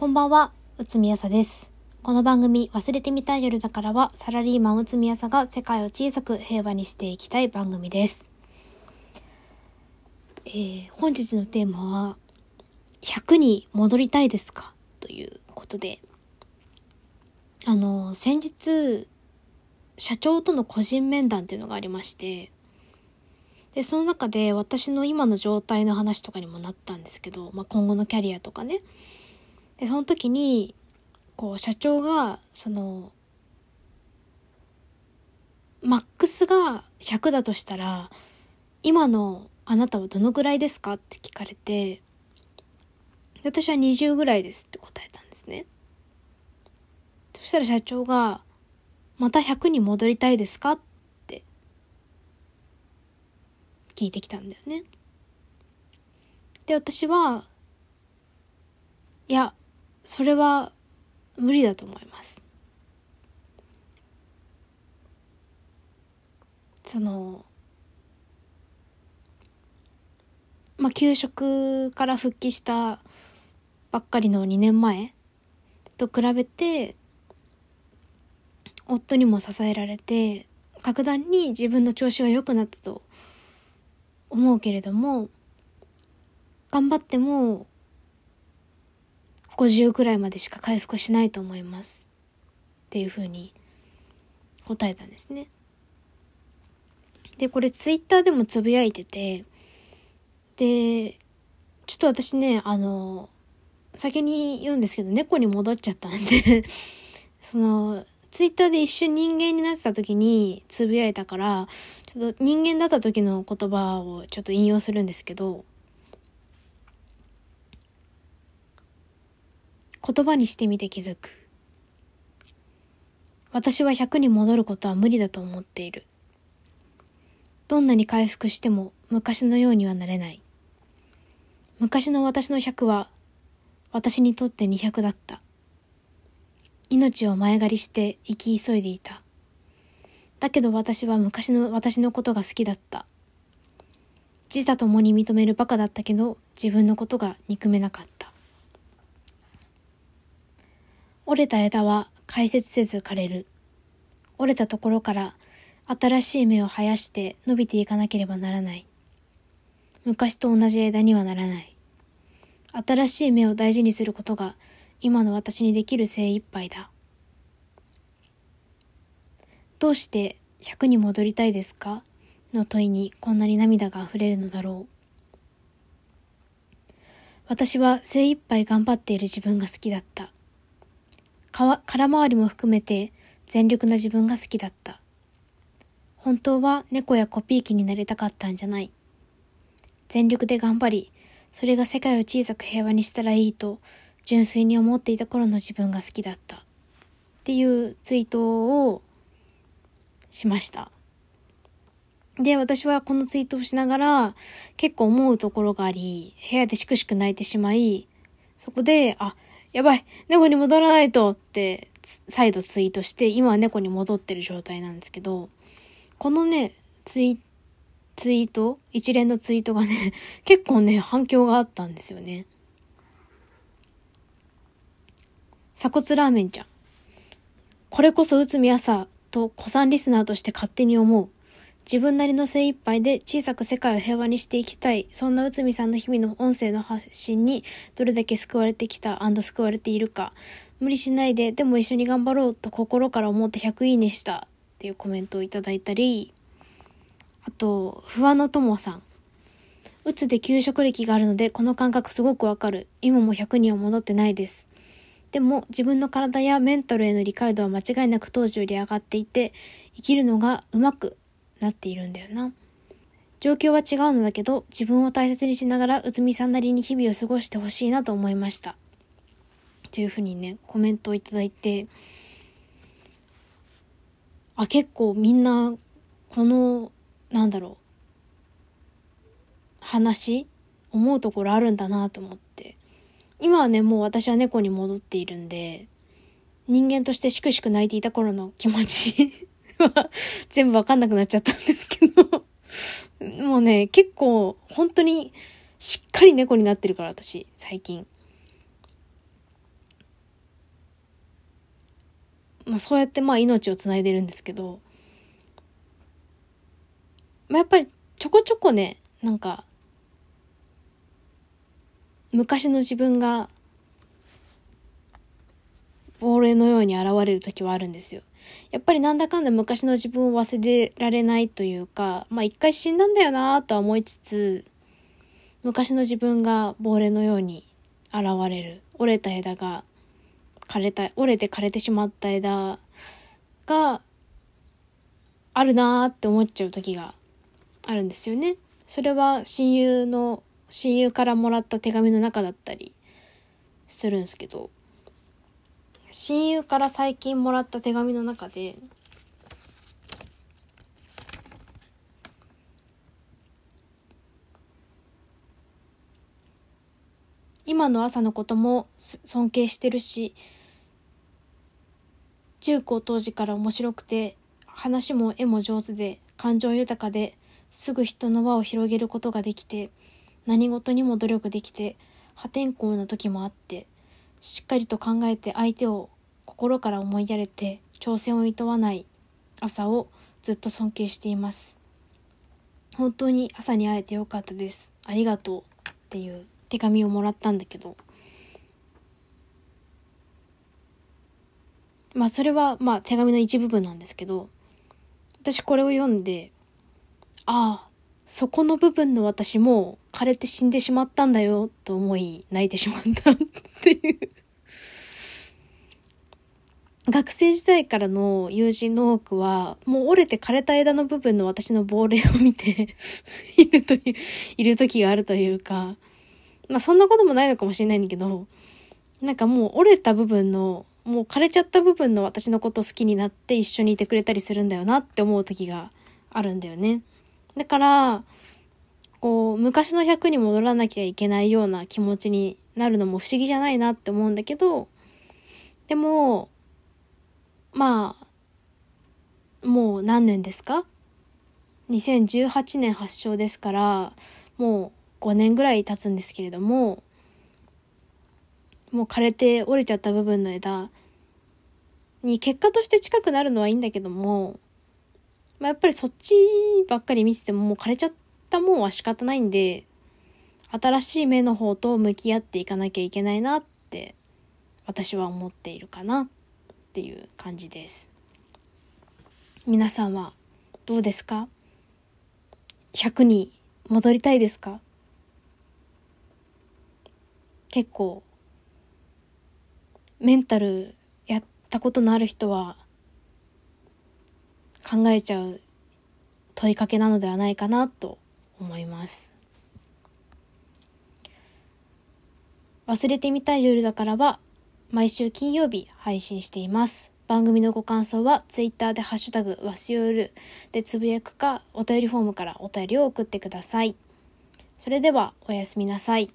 こんばんは、内海朝です。この番組、忘れてみたい夜だからは、サラリーマン内海朝が世界を小さく平和にしていきたい番組です。えー、本日のテーマは、100に戻りたいですか？ということで、あの、先日、社長との個人面談っていうのがありまして、で、その中で私の今の状態の話とかにもなったんですけど、まあ、今後のキャリアとかね。で、その時に、こう、社長が、その、マックスが100だとしたら、今のあなたはどのぐらいですかって聞かれて、私は20ぐらいですって答えたんですね。そしたら社長が、また100に戻りたいですかって聞いてきたんだよね。で、私は、いや、それは無理だと思います。その、まあ、給食から復帰したばっかりの2年前と比べて、夫にも支えられて、格段に自分の調子は良くなったと思うけれども、頑張っても50くらいまでしか回復しないと思います。っていうふうに答えたんですね。で、これツイッターでもつぶやいてて、で、ちょっと私ね、あの、先に言うんですけど、猫に戻っちゃったんで その、ツイッターで一瞬人間になってた時につぶやいたから、ちょっと人間だった時の言葉をちょっと引用するんですけど、言葉にしてみて気づく。私は100に戻ることは無理だと思っている。どんなに回復しても昔のようにはなれない。昔の私の100は私にとって200だった。命を前借りして生き急いでいた。だけど私は昔の私のことが好きだった。自他ともに認めるバカだったけど自分のことが憎めなかった。折れた枝は解説せず枯れる。折れたところから新しい芽を生やして伸びていかなければならない。昔と同じ枝にはならない。新しい芽を大事にすることが今の私にできる精一杯だ。どうして100に戻りたいですか？の問いにこんなに涙が溢れるのだろう。私は精一杯頑張っている自分が好きだった。空回りも含めて全力な自分が好きだった。本当は猫やコピー機になりたかったんじゃない。全力で頑張り、それが世界を小さく平和にしたらいいと純粋に思っていた頃の自分が好きだったっていうツイートをしました。で、私はこのツイートをしながら結構思うところがあり、部屋でしくしく泣いてしまい、そこで、あ、やばい猫に戻らないとって再度ツイートして、今は猫に戻ってる状態なんですけど、このね、ツイツイート一連のツイートがね、結構ね、反響があったんですよね。鎖骨ラーメンちゃん。これこそ内海朝と古参リスナーとして勝手に思う。自分なりの精一杯で小さく世界を平和にしていきたい。そんな内海さんの日々の音声の発信にどれだけ救われてきた？救われているか。無理しないで、でも一緒に頑張ろうと心から思って100いいねしたっていうコメントをいただいたり、あと、不安の友さん。うつで給食歴があるので、この感覚すごくわかる。今も100には戻ってないです。でも自分の体やメンタルへの理解度は間違いなく当時より上がっていて、生きるのが上手くなっているんだよな。状況は違うのだけど、自分を大切にしながら、うつみさんなりに日々を過ごしてほしいなと思いました。というふうにね、コメントをいただいて、あ、結構みんな、この、なんだろう、話、思うところあるんだなと思って。今はね、もう私は猫に戻っているんで、人間としてしくしく泣いていた頃の気持ち 全部わかんなくなっちゃったんですけど もうね、結構本当にしっかり猫になってるから私、最近。まあそうやってまあ命をつないでるんですけど、まあやっぱりちょこちょこね、なんか、昔の自分が亡霊のように現れる時はあるんですよ。やっぱりなんだかんだ昔の自分を忘れられないというか、まあ一回死んだんだよなとは思いつつ、昔の自分が亡霊のように現れる。折れた枝が、枯れた、折れて枯れてしまった枝があるなって思っちゃう時があるんですよね。それは親友の、親友からもらった手紙の中だったりするんですけど、親友から最近もらった手紙の中で、今の朝のことも尊敬してるし中高当時から面白くて話も絵も上手で感情豊かですぐ人の輪を広げることができて何事にも努力できて破天荒な時もあってしっかりと考えて相手を心から思いやれて挑戦を厭わない朝をずっと尊敬しています。本当に朝に会えてよかったです。ありがとうっていう手紙をもらったんだけど。まあそれはまあ手紙の一部分なんですけど私これを読んでああそこの部分の私も枯れて死んでしまったんだよと思い泣いてしまったっていう学生時代からの友人の多くは、もう折れて枯れた枝の部分の私の亡霊を見て いるという、いる時があるというか、まあそんなこともないのかもしれないんだけど、なんかもう折れた部分の、もう枯れちゃった部分の私のことを好きになって一緒にいてくれたりするんだよなって思う時があるんだよね。だから、こう、昔の100に戻らなきゃいけないような気持ちになるのも不思議じゃないなって思うんだけど、でも、まあ、もう何年ですか ?2018 年発祥ですから、もう5年ぐらい経つんですけれども、もう枯れて折れちゃった部分の枝に結果として近くなるのはいいんだけども、まあ、やっぱりそっちばっかり見ててももう枯れちゃったもんは仕方ないんで、新しい目の方と向き合っていかなきゃいけないなって私は思っているかなっていう感じです。皆さんはどうですか ?100 に戻りたいですか？結構メンタルやったことのある人は考えちゃう問いかけなのではないかなと思います。忘れてみたい夜だからは毎週金曜日配信しています。番組のご感想はツイッターでハッシュタグわしよるでつぶやくかお便りフォームからお便りを送ってください。それではおやすみなさい。